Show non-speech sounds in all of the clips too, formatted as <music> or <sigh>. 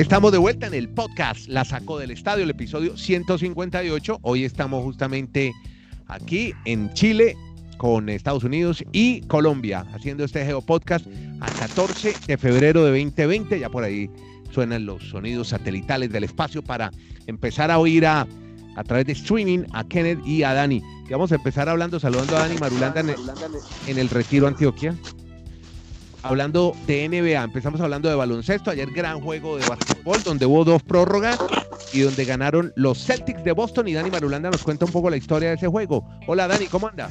Estamos de vuelta en el podcast La Sacó del Estadio, el episodio 158. Hoy estamos justamente aquí en Chile con Estados Unidos y Colombia haciendo este Geopodcast a 14 de febrero de 2020. Ya por ahí suenan los sonidos satelitales del espacio para empezar a oír a, a través de streaming a Kenneth y a Dani. Y vamos a empezar hablando, saludando a Dani Marulanda en el, en el Retiro Antioquia hablando de NBA, empezamos hablando de baloncesto, ayer gran juego de básquetbol donde hubo dos prórrogas y donde ganaron los Celtics de Boston y Dani Marulanda nos cuenta un poco la historia de ese juego. Hola Dani, ¿cómo anda?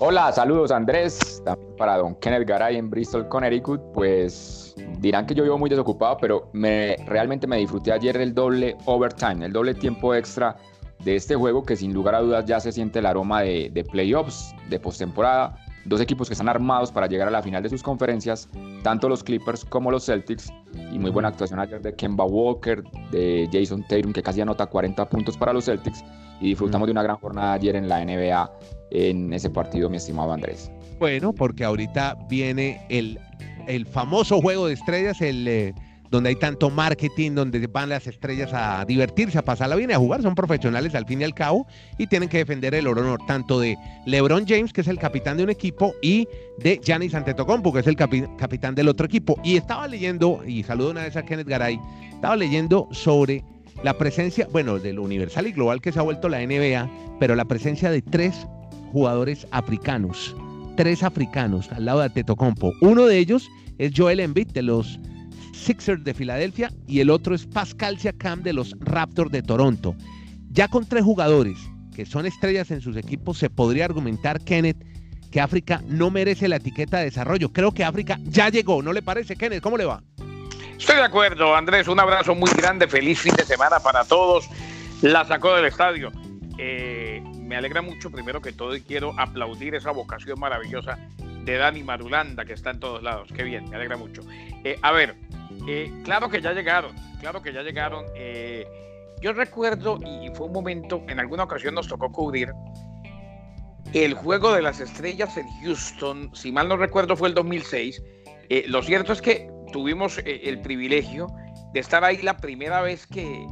Hola, saludos Andrés, también para don Kenneth Garay en Bristol, Connecticut, pues dirán que yo vivo muy desocupado, pero me, realmente me disfruté ayer el doble overtime, el doble tiempo extra de este juego que sin lugar a dudas ya se siente el aroma de, de playoffs, de postemporada dos equipos que están armados para llegar a la final de sus conferencias, tanto los Clippers como los Celtics, y muy buena actuación ayer de Kemba Walker, de Jason Tatum, que casi anota 40 puntos para los Celtics, y disfrutamos de una gran jornada ayer en la NBA en ese partido, mi estimado Andrés. Bueno, porque ahorita viene el, el famoso juego de estrellas, el... Donde hay tanto marketing, donde van las estrellas a divertirse, a pasarla bien, a jugar, son profesionales al fin y al cabo y tienen que defender el honor tanto de LeBron James, que es el capitán de un equipo, y de Giannis Antetokounmpo, que es el capitán del otro equipo. Y estaba leyendo, y saludo una vez a Kenneth Garay, estaba leyendo sobre la presencia, bueno, del universal y global que se ha vuelto la NBA, pero la presencia de tres jugadores africanos, tres africanos al lado de Antetokounmpo. Uno de ellos es Joel Embiid de los Sixers de Filadelfia y el otro es Pascal Siakam de los Raptors de Toronto. Ya con tres jugadores que son estrellas en sus equipos, se podría argumentar, Kenneth, que África no merece la etiqueta de desarrollo. Creo que África ya llegó, ¿no le parece, Kenneth? ¿Cómo le va? Estoy de acuerdo, Andrés. Un abrazo muy grande. Feliz fin de semana para todos. La sacó del estadio. Eh, me alegra mucho, primero que todo, y quiero aplaudir esa vocación maravillosa de Dani Marulanda, que está en todos lados. Qué bien, me alegra mucho. Eh, a ver, eh, claro que ya llegaron, claro que ya llegaron. Eh, yo recuerdo, y fue un momento, en alguna ocasión nos tocó cubrir el juego de las estrellas en Houston, si mal no recuerdo fue el 2006. Eh, lo cierto es que tuvimos el privilegio de estar ahí la primera vez que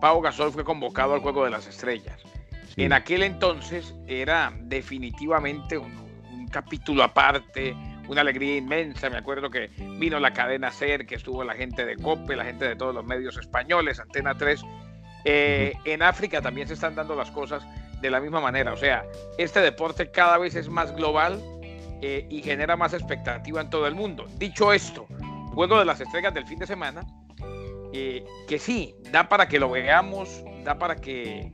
Pau Gasol fue convocado al juego de las estrellas. En aquel entonces era definitivamente un capítulo aparte, una alegría inmensa. Me acuerdo que vino la cadena SER, que estuvo la gente de COPE, la gente de todos los medios españoles, Antena 3. Eh, en África también se están dando las cosas de la misma manera. O sea, este deporte cada vez es más global eh, y genera más expectativa en todo el mundo. Dicho esto, Juego de las Estrellas del fin de semana, eh, que sí, da para que lo veamos, da para que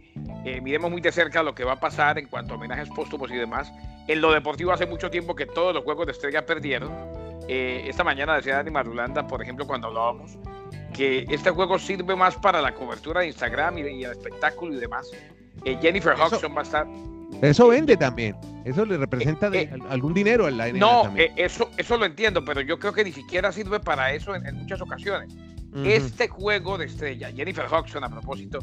miremos muy de cerca lo que va a pasar en cuanto a homenajes póstumos y demás. En lo deportivo hace mucho tiempo que todos los juegos de estrella perdieron. Eh, esta mañana decía Dani Marulanda, por ejemplo, cuando hablábamos, que este juego sirve más para la cobertura de Instagram y, el espectáculo y demás. Eh, Jennifer Hodgson va a estar. Eso vende también. Eso le representa eh, algún dinero a la NBA No, eso, eso lo entiendo, pero yo creo que ni siquiera sirve para eso en, muchas ocasiones. Este juego de estrella, Jennifer Hodgson, a propósito,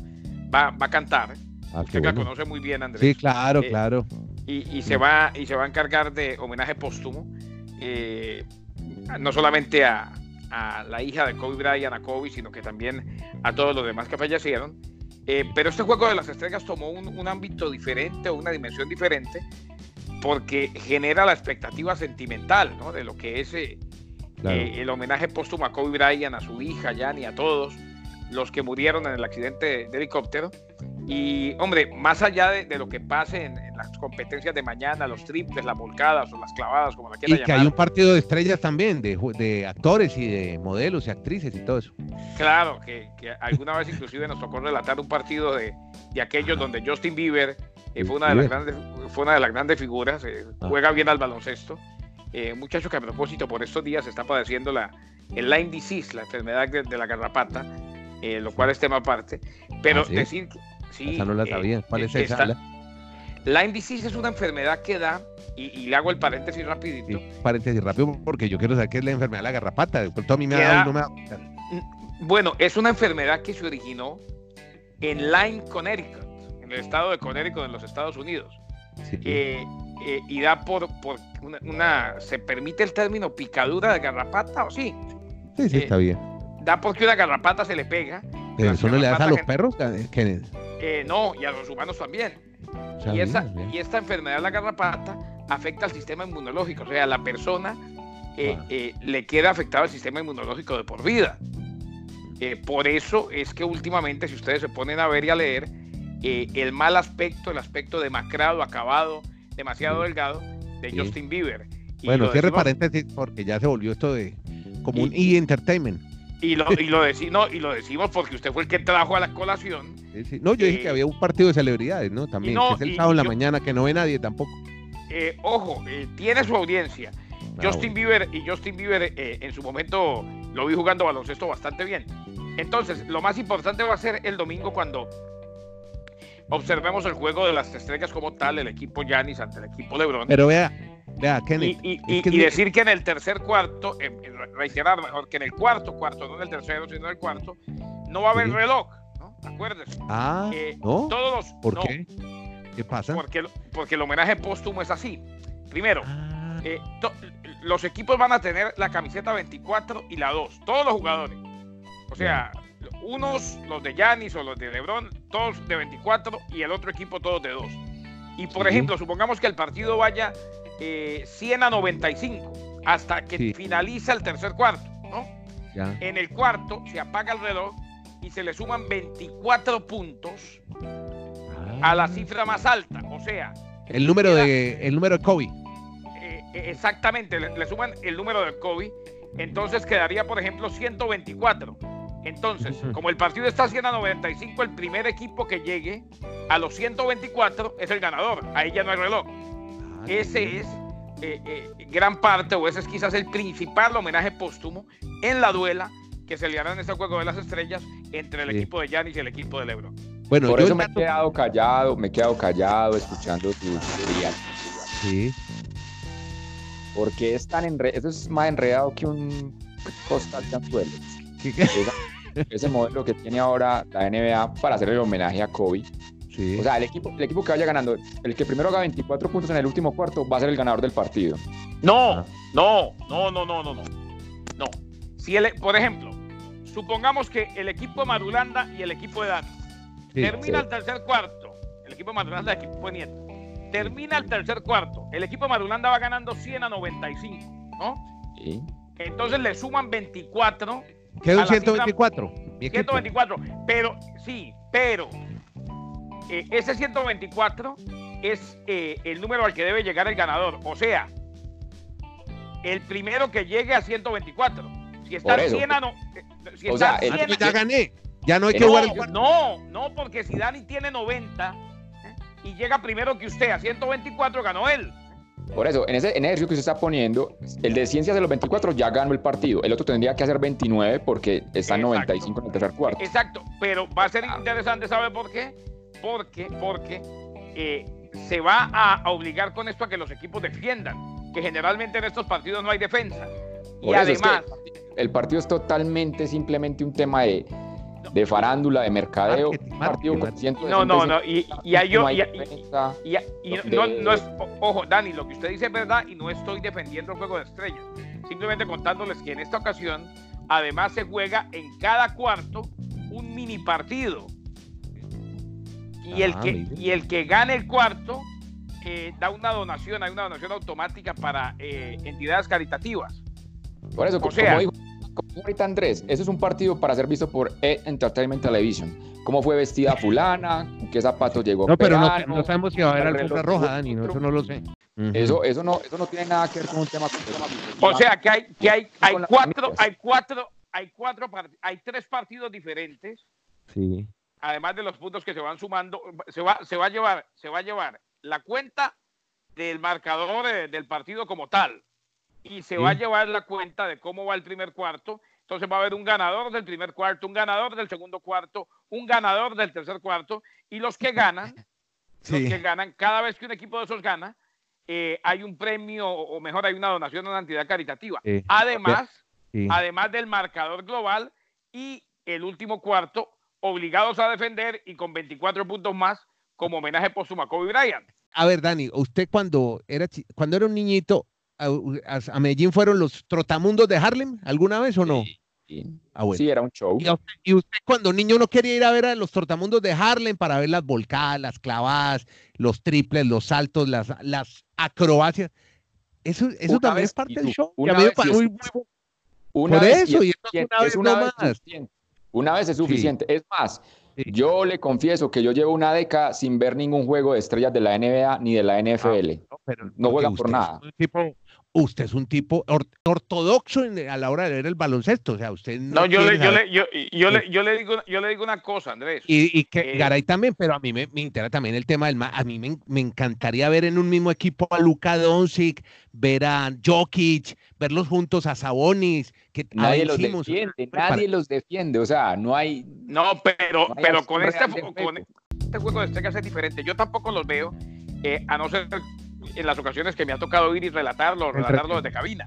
va, va a cantar. Ah, Usted la conoce muy bien, Andrés. Sí, claro, claro y, se va, y se va a encargar de homenaje póstumo, eh, no solamente a, la hija de Kobe Bryant, a Kobe, sino que también a todos los demás que fallecieron. Eh, pero este juego de las estrellas tomó un, ámbito diferente o una dimensión diferente porque genera la expectativa sentimental de lo que es eh, el homenaje póstumo a Kobe Bryant, a su hija, Yanni, a todos los que murieron en el accidente de helicóptero. Y, hombre, más allá de, lo que pase en, las competencias de mañana, los triples, las volcadas o las clavadas, como la quieran Y que hay un partido de estrellas también, de, de, actores y de modelos y actrices y todo eso. Claro, que, alguna vez inclusive nos tocó relatar un partido de, de aquellos donde Justin Bieber eh, fue, una de las grandes, fue una de las grandes figuras, eh, ah. juega bien al baloncesto. Eh, muchacho que a propósito por estos días está padeciendo la, el Lyme disease, la enfermedad de, la garrapata, eh, lo cual es tema aparte. Pero ¿Ah, decir Sí, no la sabía. Eh, ¿Cuál es esa? Lyme disease es una enfermedad que da, y, le hago el paréntesis rapidito. paréntesis rápido porque yo quiero saber qué es la enfermedad de la garrapata. Por a mí me da, no me mm, Bueno, es una enfermedad que se originó en Lyme, Connecticut, en el estado de Connecticut, en los Estados Unidos. Eh, eh, y da por, por una, ¿Se permite el término picadura de garrapata o sí? Sí, sí, está bien. da porque una garrapata se le pega. ¿Pero Las eso no le das a los perros? Kenneth? Eh, no, y a los humanos también. O sea, Y, esa, bien, bien. y esta enfermedad de la garrapata afecta al sistema inmunológico. O sea, a la persona eh, Ah. eh, le queda afectado el sistema inmunológico de por vida. Eh, por eso es que últimamente, si ustedes se ponen a ver y a leer, eh, el mal aspecto, el aspecto demacrado, acabado, demasiado Sí. delgado de Sí. Justin Bieber. Y Bueno, cierre decimos- paréntesis porque ya se volvió esto de como Y- un e-entertainment. Y lo, y, lo deci- no, y lo decimos porque usted fue el que trajo a la colación. Sí. No, yo dije Eh, que había un partido de celebridades, ¿no? También, no, que es el sábado en la yo- mañana, que no ve nadie tampoco. Eh, ojo, eh, tiene su audiencia. Ah, Justin bueno. Bieber y Justin Bieber eh, en su momento lo vi jugando baloncesto bastante bien. Entonces, lo más importante va a ser el domingo cuando observemos el juego de las estrellas como tal, el equipo Giannis ante el equipo LeBron. Pero vea, vea, y, Kenneth. y- es y- que y es- decir que en el tercer cuarto, eh, reiterar mejor que en el cuarto cuarto, no en el tercero, sino en el cuarto, no va a haber Sí. reloj, ¿no? Acuérdense. Ah, Eh, ¿no? Todos los, ¿Por no, qué? ¿Qué pasa? Porque, porque el homenaje póstumo es así. Primero, Ah, eh, to- los equipos van a tener la camiseta 24 y la 2, todos los jugadores. O sea, unos, los de Yanis o los de Lebron, todos de 24 y el otro equipo todos de 2. Y por Sí. ejemplo, supongamos que el partido vaya eh, 100 a 95 hasta que Sí. finaliza el tercer cuarto. ¿no? ya. En el cuarto se apaga el reloj y se le suman 24 puntos a la Ah. cifra más alta. O sea, El número de el número de Kobe. Eh, eh, exactamente, le, le suman el número de Kobe, entonces quedaría, por ejemplo, 124. Entonces, como el partido está 100 a 95, el primer equipo que llegue a los 124 es el ganador. Ahí ya no hay reloj. Ah, Ese es eh, eh, gran parte, o ese es quizás el principal homenaje póstumo en la duela que se le hará en este juego de las estrellas entre el Sí. equipo de Giannis y el equipo de LeBron. Bueno, Por yo eso me he quedado callado, me he quedado callado escuchando tu tutorial. Sí. Porque es tan enre- eso es más enredado que un costal de anzuelo. <laughs> Ese modelo que tiene ahora la NBA para hacer el homenaje a Kobe. Sí. O sea, el equipo, el equipo que vaya ganando, el que primero haga 24 puntos en el último cuarto va a ser el ganador del partido. No, Ah. no, no, no, no, no, no. No. Si el, por ejemplo, supongamos que el equipo de Marulanda y el equipo de Dani sí. termina sí. el tercer cuarto, el equipo de Marulanda y el equipo de Nieto, termina el tercer cuarto, el equipo de Marulanda va ganando 100 a 95, ¿no? ¿sí? Entonces le suman 24, Quedó cifra- 124. Mi equipo. 124, pero sí, pero eh, ese 124 es eh, el número al que debe llegar el ganador, o sea, el primero que llegue a 124. Si está Por eso. 100 a no, eh, si O está sea, el- 100 Pues ya gané. Ya no hay que No, jugar el no, cuarto. no, no, porque si Dani tiene 90 ¿eh? y llega primero que usted a 124, ganó él. Por eso, en ese, en ejercicio que usted está poniendo, el de ciencias de los 24 ya ganó el partido. El otro tendría que hacer 29 porque está en Exacto. 95 en el tercer cuarto. Exacto, pero va a ser Ah. interesante, ¿sabe por qué? Porque, porque eh, se va a obligar con esto a que los equipos defiendan, que generalmente en estos partidos no hay defensa. Y es que además, el partido es totalmente simplemente un tema de, de farándula, de mercadeo. Marketing, un partido con marketing, 165 no, no, no, y, y yo, hay y- y- defensa. Y, y Donde- no, no es, o- ojo, Dani, lo que usted dice es verdad y no estoy defendiendo el juego de estrellas. Simplemente contándoles que en esta ocasión, además se juega en cada cuarto un mini partido. Y, el, Ah, que, y el que gane el cuarto eh, da una donación, hay una donación automática para eh, entidades caritativas. Por eso, O como, sea- dijo, como ahorita Andrés, eso es un partido para ser visto por E! Entertainment Television. Cómo fue vestida fulana, con qué zapatos llegó No, pero no, Perano. no sabemos si va a haber reloj roja, Dani. No, eso no lo sé. Eso, eso, no, eso no tiene nada que ver con un tema O sea que hay, que hay, hay Con cuatro, hay cuatro, hay cuatro, hay tres partidos diferentes Sí. además de los puntos que se van sumando, se va, se va a llevar, se va a llevar la cuenta del marcador eh, del partido como tal. Y se va a llevar la cuenta de cómo va el primer cuarto. Entonces va a haber un ganador del primer cuarto, un ganador del segundo cuarto, un ganador del tercer cuarto. Y los que ganan, <laughs> Sí. los que ganan, cada vez que un equipo de esos gana, eh, hay un premio, o mejor, hay una donación a una entidad caritativa. Sí. Además, además del marcador global y el último cuarto, obligados a defender y con 24 puntos más como homenaje póstumo a Kobe Bryant. A ver, Dani, usted cuando era, cuando era un niñito, a, a- a Medellín fueron los trotamundos de Harlem alguna vez o no? Sí, Ah, sí, era un show. ¿Y usted, cuando niño no quería ir a ver a los tortamundos de Harlem para ver las volcadas, las clavadas, los triples, los saltos, las, las acrobacias? Eso, eso también es parte del show. Una vez, muy, una Por eso, y esto es una vez, más. Una vez es suficiente. Es más, yo le confieso que yo llevo una década sin ver ningún juego de estrellas de la NBA ni de la NFL. Ah, no, no juegan por nada usted es un tipo ortodoxo a la hora de ver el baloncesto. O sea, usted no. yo, le, yo, le, yo, yo, le, yo, le digo, yo le digo una cosa, Andrés. Y, que eh, Garay también, pero a mí me, me, interesa también el tema del. A mí me, me, encantaría ver en un mismo equipo a Luka Doncic, ver a Jokic, verlos juntos a Sabonis. Que nadie los defiende, nadie los defiende. O sea, no hay. No, pero, pero con, este, con este juego de estrellas es diferente. Yo tampoco los veo, eh, a no ser en las ocasiones que me ha tocado ir y relatarlo, relatarlo desde cabina.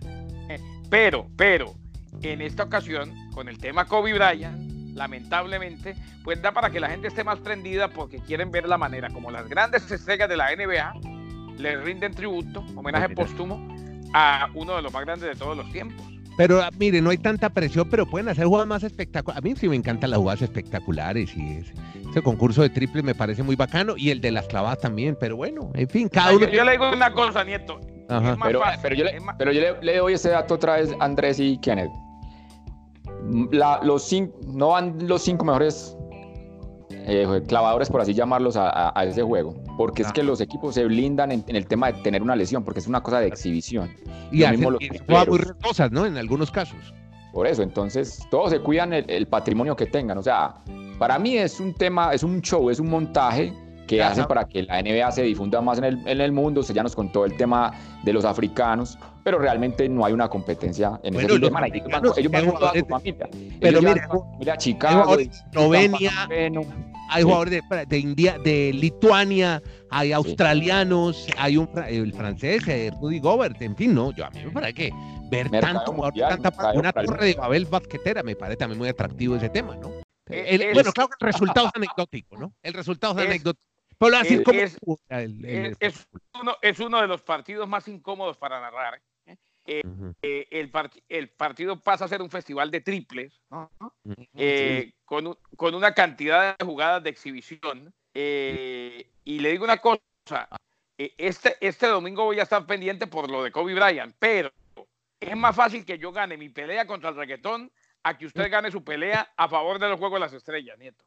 Pero, pero, en esta ocasión, con el tema Kobe Bryant, lamentablemente, pues da para que la gente esté más prendida porque quieren ver la manera como las grandes estrellas de la NBA le rinden tributo, homenaje póstumo, a uno de los más grandes de todos los tiempos. Pero ah, mire, no hay tanta presión, pero pueden hacer jugadas más espectaculares. A mí sí me encantan las jugadas espectaculares y ese, concurso de triple me parece muy bacano y el de las clavadas también, pero bueno, en fin, cada uno. Yo, le digo una cosa, Nieto. Pero, yo, le, le, doy ese dato otra vez, Andrés y Kenneth. los cinco, no van los cinco mejores eh, clavadores, por así llamarlos, a, ese juego. Porque es que los equipos se blindan en, el tema de tener una lesión, porque es una cosa de exhibición. Y, hacen, mismo muy cosas, ¿no? En algunos casos. Por eso, entonces, todos se cuidan el, patrimonio que tengan. O sea, para mí es un tema, es un show, es un montaje que hacen para que la NBA se difunda más en el, en el mundo. Se ya nos contó el tema de los africanos, pero realmente no hay una competencia en ese tema. Ellos van a su familia. Pero mira, Chicago, Eslovenia, hay jugadores de, India, de Lituania, hay australianos, hay un el francés, eh, Rudy Gobert, en fin, no, yo a mí me parece que ver tanto tanta, una torre de Babel basquetera me parece también muy atractivo ese tema, ¿no? Eh, bueno, claro que el resultado es anecdótico, ¿no? El resultado es, anecdótico. Pero así como es, es, uno, es uno de los partidos más incómodos para narrar. Eh, eh, el, el, partido pasa a ser un festival de triples, eh, con, con, una cantidad de jugadas de exhibición. y le digo una cosa, este, este domingo voy a estar pendiente por lo de Kobe Bryant, pero es más fácil que yo gane mi pelea contra el reggaetón a que usted gane su pelea a favor de los Juegos de las Estrellas, Nieto.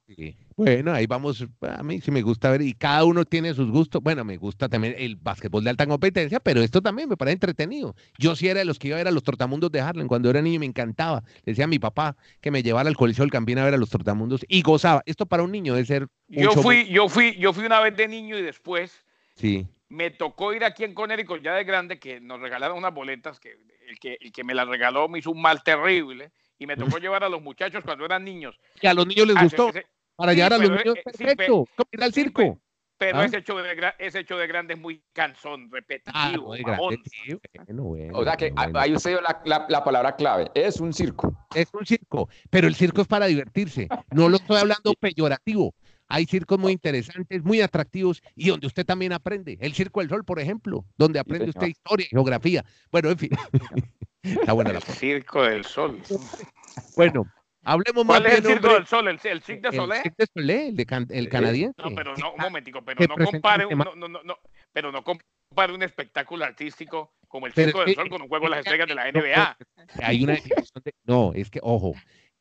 Bueno, ahí vamos, a mí sí me gusta ver, y cada uno tiene sus gustos. Bueno, me gusta también el básquetbol de alta competencia, pero esto también me parece entretenido. Yo sí era de los que iba a ver a los Tortamundos de Harlem, cuando era niño me encantaba. Le decía a mi papá que me llevara al Coliseo del Campín a ver a los Tortamundos y gozaba. Esto para un niño debe ser... Yo fui, yo fui, yo fui una vez de niño y después... Sí. Me tocó ir aquí en Connecticut ya de grande, que nos regalaron unas boletas, que el que, el que me las regaló me hizo un mal terrible y me tocó llevar a los muchachos cuando eran niños. Y a los niños les gustó. para llevar a los niños, eh, perfecto. Sí, ir al circo. pero ¿Ah? ese, hecho de, ese hecho de grande es muy cansón, repetitivo. Ah, bueno, bueno, o sea que ahí usted dio la, la, la, palabra clave. Es un circo. Es un circo, pero el circo es para divertirse. No lo estoy hablando peyorativo. Hay circos muy interesantes, muy atractivos y donde usted también aprende. El Circo del Sol, por ejemplo, donde aprende usted historia, geografía. Bueno, en fin. <laughs> Está buena la Circo del Sol. <laughs> Bueno, hablemos más ¿Cuál es el Circo del Sol? ¿El, el Cirque de Solé? El Cirque de Solé, el, de el canadiense. No, pero no, un momentico, pero no compare, un, no, no, no, pero no compare un espectáculo artístico como el Circo del Sol con un juego de las estrellas de la <laughs> NBA. Hay una de, no, es que, ojo,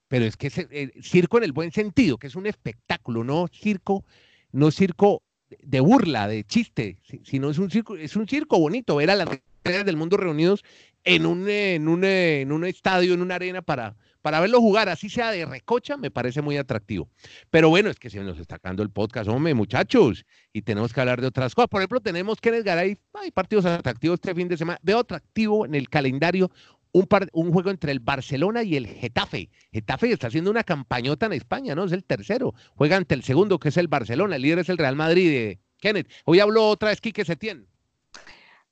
pero es que es el circo en el buen sentido, que es un espectáculo, no circo, no circo de burla, de chiste, sino es un circo, es un circo bonito, ver a las estrellas del mundo reunidos en un, en un, en un estadio, en una arena para, para verlo jugar, así sea de recocha, me parece muy atractivo. Pero bueno, es que se nos está sacando el podcast, hombre, muchachos, y tenemos que hablar de otras cosas. Por ejemplo, tenemos que Garay, hay partidos atractivos este fin de semana. Veo atractivo en el calendario un, un juego entre el Barcelona y el Getafe. Getafe está haciendo una campañota en España, ¿no? Es el tercero. Juega ante el segundo, que es el Barcelona. El líder es el Real Madrid. De Kenneth, hoy habló otra vez Quique Setién.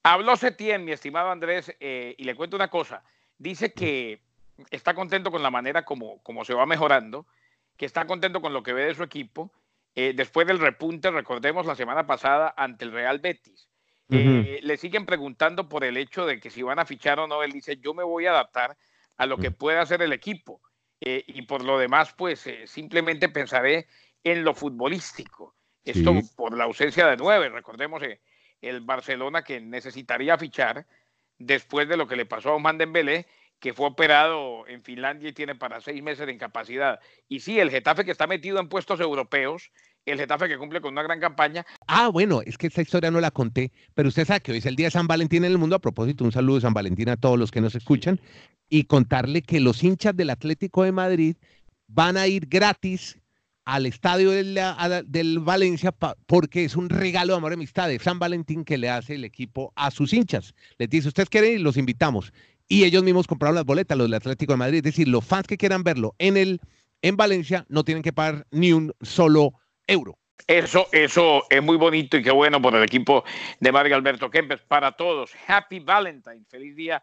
Habló Setién, mi estimado Andrés, eh, y le cuento una cosa. Dice que está contento con la manera como, como se va mejorando, que está contento con lo que ve de su equipo. Eh, después del repunte, recordemos la semana pasada ante el Real Betis eh, le siguen preguntando por el hecho de que si van a fichar o no. Él dice, yo me voy a adaptar a lo que pueda hacer el equipo. eh, y por lo demás, pues simplemente pensaré en lo futbolístico. Esto por la ausencia de nueve. Recordemos el Barcelona que necesitaría fichar después de lo que le pasó a Oman Dembélé, que fue operado en Finlandia y tiene para seis meses de incapacidad. Y sí, el Getafe que está metido en puestos europeos, el Getafe que cumple con una gran campaña. Ah, bueno, es que esta historia no la conté, pero usted sabe que hoy es el día de San Valentín en el mundo. A propósito, un saludo de San Valentín a todos los que nos escuchan y contarle que los hinchas del Atlético de Madrid van a ir gratis al estadio del, Valencia porque es un regalo de amor y amistad de San Valentín que le hace el equipo a sus hinchas. Les dice, ustedes quieren y los invitamos. Y ellos mismos compraron las boletas, los del Atlético de Madrid. Es decir, los fans que quieran verlo en, el, en Valencia no tienen que pagar ni un solo euro. Eso, eso es muy bonito y qué bueno por el equipo de Mario Alberto Kempes. Para todos, Happy Valentine, feliz día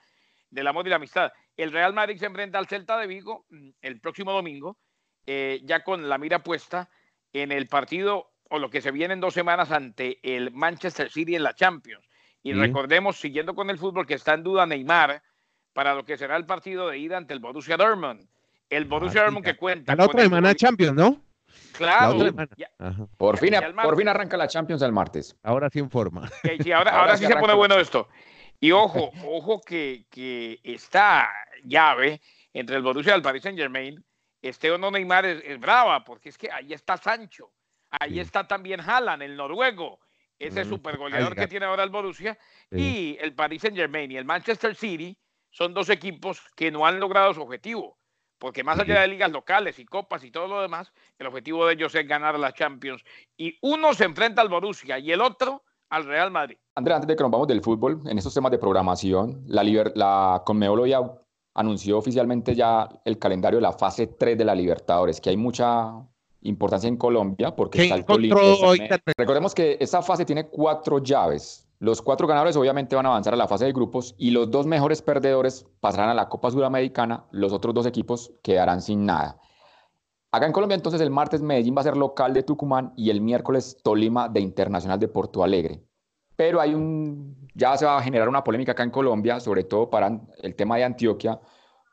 del amor y la amistad. El Real Madrid se enfrenta al Celta de Vigo mm, el próximo domingo, eh, ya con la mira puesta en el partido o lo que se viene en dos semanas ante el Manchester City en la Champions. Y recordemos, siguiendo con el fútbol, que está en duda Neymar para lo que será el partido de ida ante el Borussia Dortmund. El Borussia ah, Dortmund que cuenta. La otra semana Champions, ¿no? Claro. por, fin, por fin arranca la Champions el martes. Ahora sí en forma. <laughs> ahora, sí, se pone bueno esto. Y ojo, ojo que, que esta llave entre el Borussia y el Paris Saint Germain, este o no Neymar es, brava, porque es que ahí está Sancho, ahí está también Haaland, el noruego, ese super goleador que tiene ahora el Borussia, y el Paris Saint Germain y el Manchester City son dos equipos que no han logrado su objetivo porque más allá de ligas locales y copas y todo lo demás, el objetivo de ellos es ganar la Champions. Y uno se enfrenta al Borussia y el otro al Real Madrid. Andrea, antes de que nos vamos del fútbol, en estos temas de programación, la, la Conmebol anunció oficialmente ya el calendario de la fase 3 de la Libertadores, que hay mucha importancia en Colombia porque está el Recordemos que esa fase tiene cuatro llaves. Los cuatro ganadores obviamente van a avanzar a la fase de grupos y los dos mejores perdedores pasarán a la Copa Sudamericana, los otros dos equipos quedarán sin nada. Acá en Colombia entonces el martes Medellín va a ser local de Tucumán y el miércoles Tolima de Internacional de Porto Alegre. Pero hay un, ya se va a generar una polémica acá en Colombia, sobre todo para el tema de Antioquia,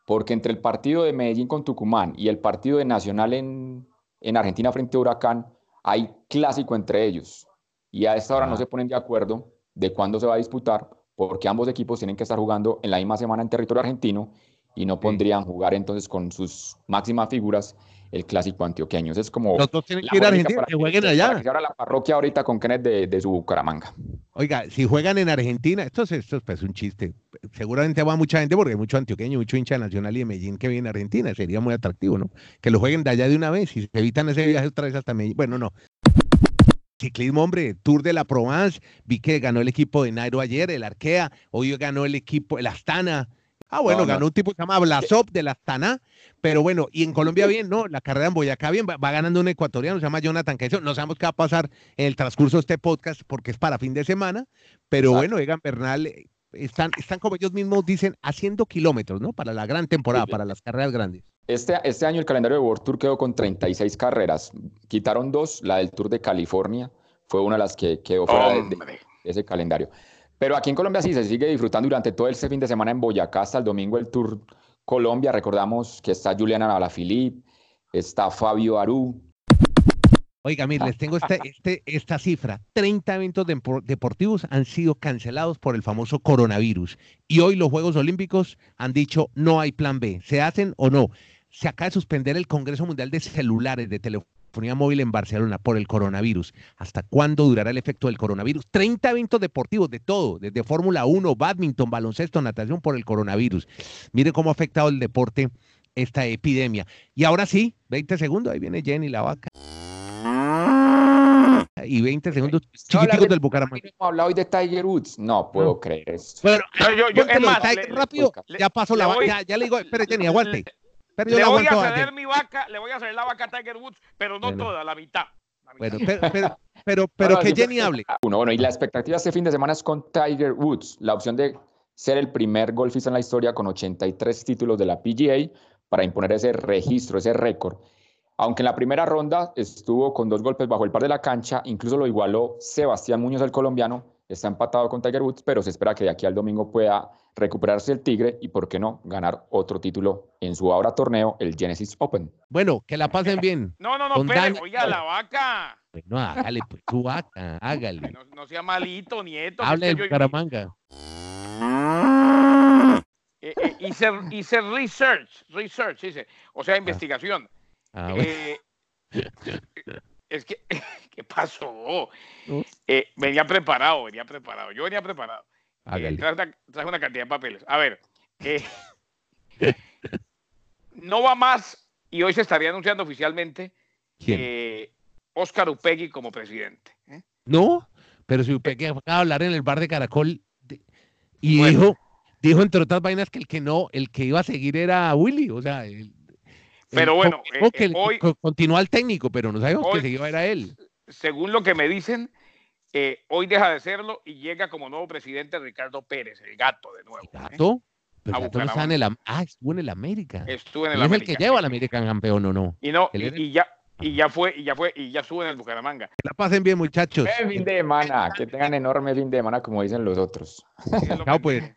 porque entre el partido de Medellín con Tucumán y el partido de Nacional en, en Argentina frente a Huracán, hay clásico entre ellos. Y a esta hora no se ponen de acuerdo de cuándo se va a disputar, porque ambos equipos tienen que estar jugando en la misma semana en territorio argentino y no pondrían jugar entonces con sus máximas figuras el clásico antioqueño. es como. Los dos tienen que ir a Argentina, que jueguen allá. ahora la parroquia ahorita con Kenneth de, de, su Bucaramanga. Oiga, si juegan en Argentina, esto es, esto es pues, un chiste. Seguramente va mucha gente porque hay mucho antioqueño, mucho hincha nacional y de Medellín que viene a Argentina. Sería muy atractivo, ¿no? Que lo jueguen de allá de una vez y se evitan ese viaje otra vez hasta Medellín. Bueno, no. Ciclismo, hombre, Tour de la Provence, vi que ganó el equipo de Nairo ayer, el Arkea, hoy ganó el equipo, el Astana. Ah, bueno, ganó un tipo que se llama Blasov de la Astana, pero bueno, y en Colombia bien, ¿no? La carrera en Boyacá bien, va, ganando un ecuatoriano, se llama Jonathan Queso. No sabemos qué va a pasar en el transcurso de este podcast porque es para fin de semana, pero bueno, Egan Bernal, eh, están, están como ellos mismos dicen, haciendo kilómetros, ¿no? Para la gran temporada, para las carreras grandes. Este, este año el calendario de World Tour quedó con 36 carreras. Quitaron dos, la del Tour de California fue una de las que quedó fuera de, ese calendario. Pero aquí en Colombia sí se sigue disfrutando durante todo este fin de semana en Boyacá hasta el domingo el Tour Colombia. Recordamos que está Juliana Alaphilippe, está Fabio Aru. Oiga, mire, les tengo este, este, esta cifra. 30 eventos deportivos han sido cancelados por el famoso coronavirus. Y hoy los Juegos Olímpicos han dicho no hay plan B. ¿Se hacen o no? se acaba de suspender el Congreso Mundial de Celulares, de Telefonía Móvil en Barcelona por el coronavirus. ¿Hasta cuándo durará el efecto del coronavirus? 30 eventos deportivos de todo, desde Fórmula 1, badminton, baloncesto, natación por el coronavirus. Mire cómo ha afectado el deporte esta epidemia. Y ahora sí, 20 segundos, ahí viene Jenny la vaca. Y 20 segundos chiquiticos del Bucaramanga. ¿Hemos hablado hoy de Tiger Woods? No puedo creer eso. Bueno, yo, yo, es más, rápido, ya pasó la vaca, ya, ya, le digo, espere Jenny, aguante le voy a ceder mi vaca, le voy a ceder la vaca a Tiger Woods, pero no toda, la mitad. Bueno, pero, pero, pero, que Jenny hable. Uno, bueno, y la expectativa este fin de semana es con Tiger Woods, la opción de ser el primer golfista en la historia con 83 títulos de la PGA para imponer ese registro, ese récord. Aunque en la primera ronda estuvo con dos golpes bajo el par de la cancha, incluso lo igualó Sebastián Muñoz, el colombiano. Está empatado con Tiger Woods, pero se espera que de aquí al domingo pueda recuperarse el Tigre y, ¿por qué no?, ganar otro título en su ahora torneo, el Genesis Open. Bueno, que la pasen <laughs> bien. No, no, no, Con espere, oiga, la vaca. Bueno, hágale, pues, su vaca, hágale. No, no sea malito, nieto. que Hable del Bucaramanga. eh, eh, hice, hice research, research, dice, o sea, investigación. Ah, bueno. Eh, es que, <laughs> ¿qué pasó? No. Eh, venía preparado, venía preparado. Yo venía preparado. Eh, traje, una, traje una cantidad de papeles. A ver, eh, <laughs> no va más y hoy se estaría anunciando oficialmente ¿Quién? eh, Oscar Upegui como presidente. ¿eh? No, pero si que acaba de hablar en el bar de Caracol de- y Bueno. dijo, dijo entre otras vainas que el que no, el que iba a seguir era Willy, o sea, el- Pero bueno, eh, que eh, el- hoy- co- continúa el técnico, pero no sabemos hoy- que se iba era él. Según lo que me dicen, eh, hoy deja de serlo y llega como nuevo presidente Ricardo Pérez, el gato de nuevo. El ¿eh? gato, pero A el gato no está en el ah, estuvo en el América. Estuvo en el es el América. que lleva al América campeón o no. Y no, y, ya, y ya fue, y ya fue, y ya sube en el Bucaramanga. Que la pasen bien, muchachos. Fin de semana, que tengan enorme fin de semana como dicen los otros. <laughs> Que- pues.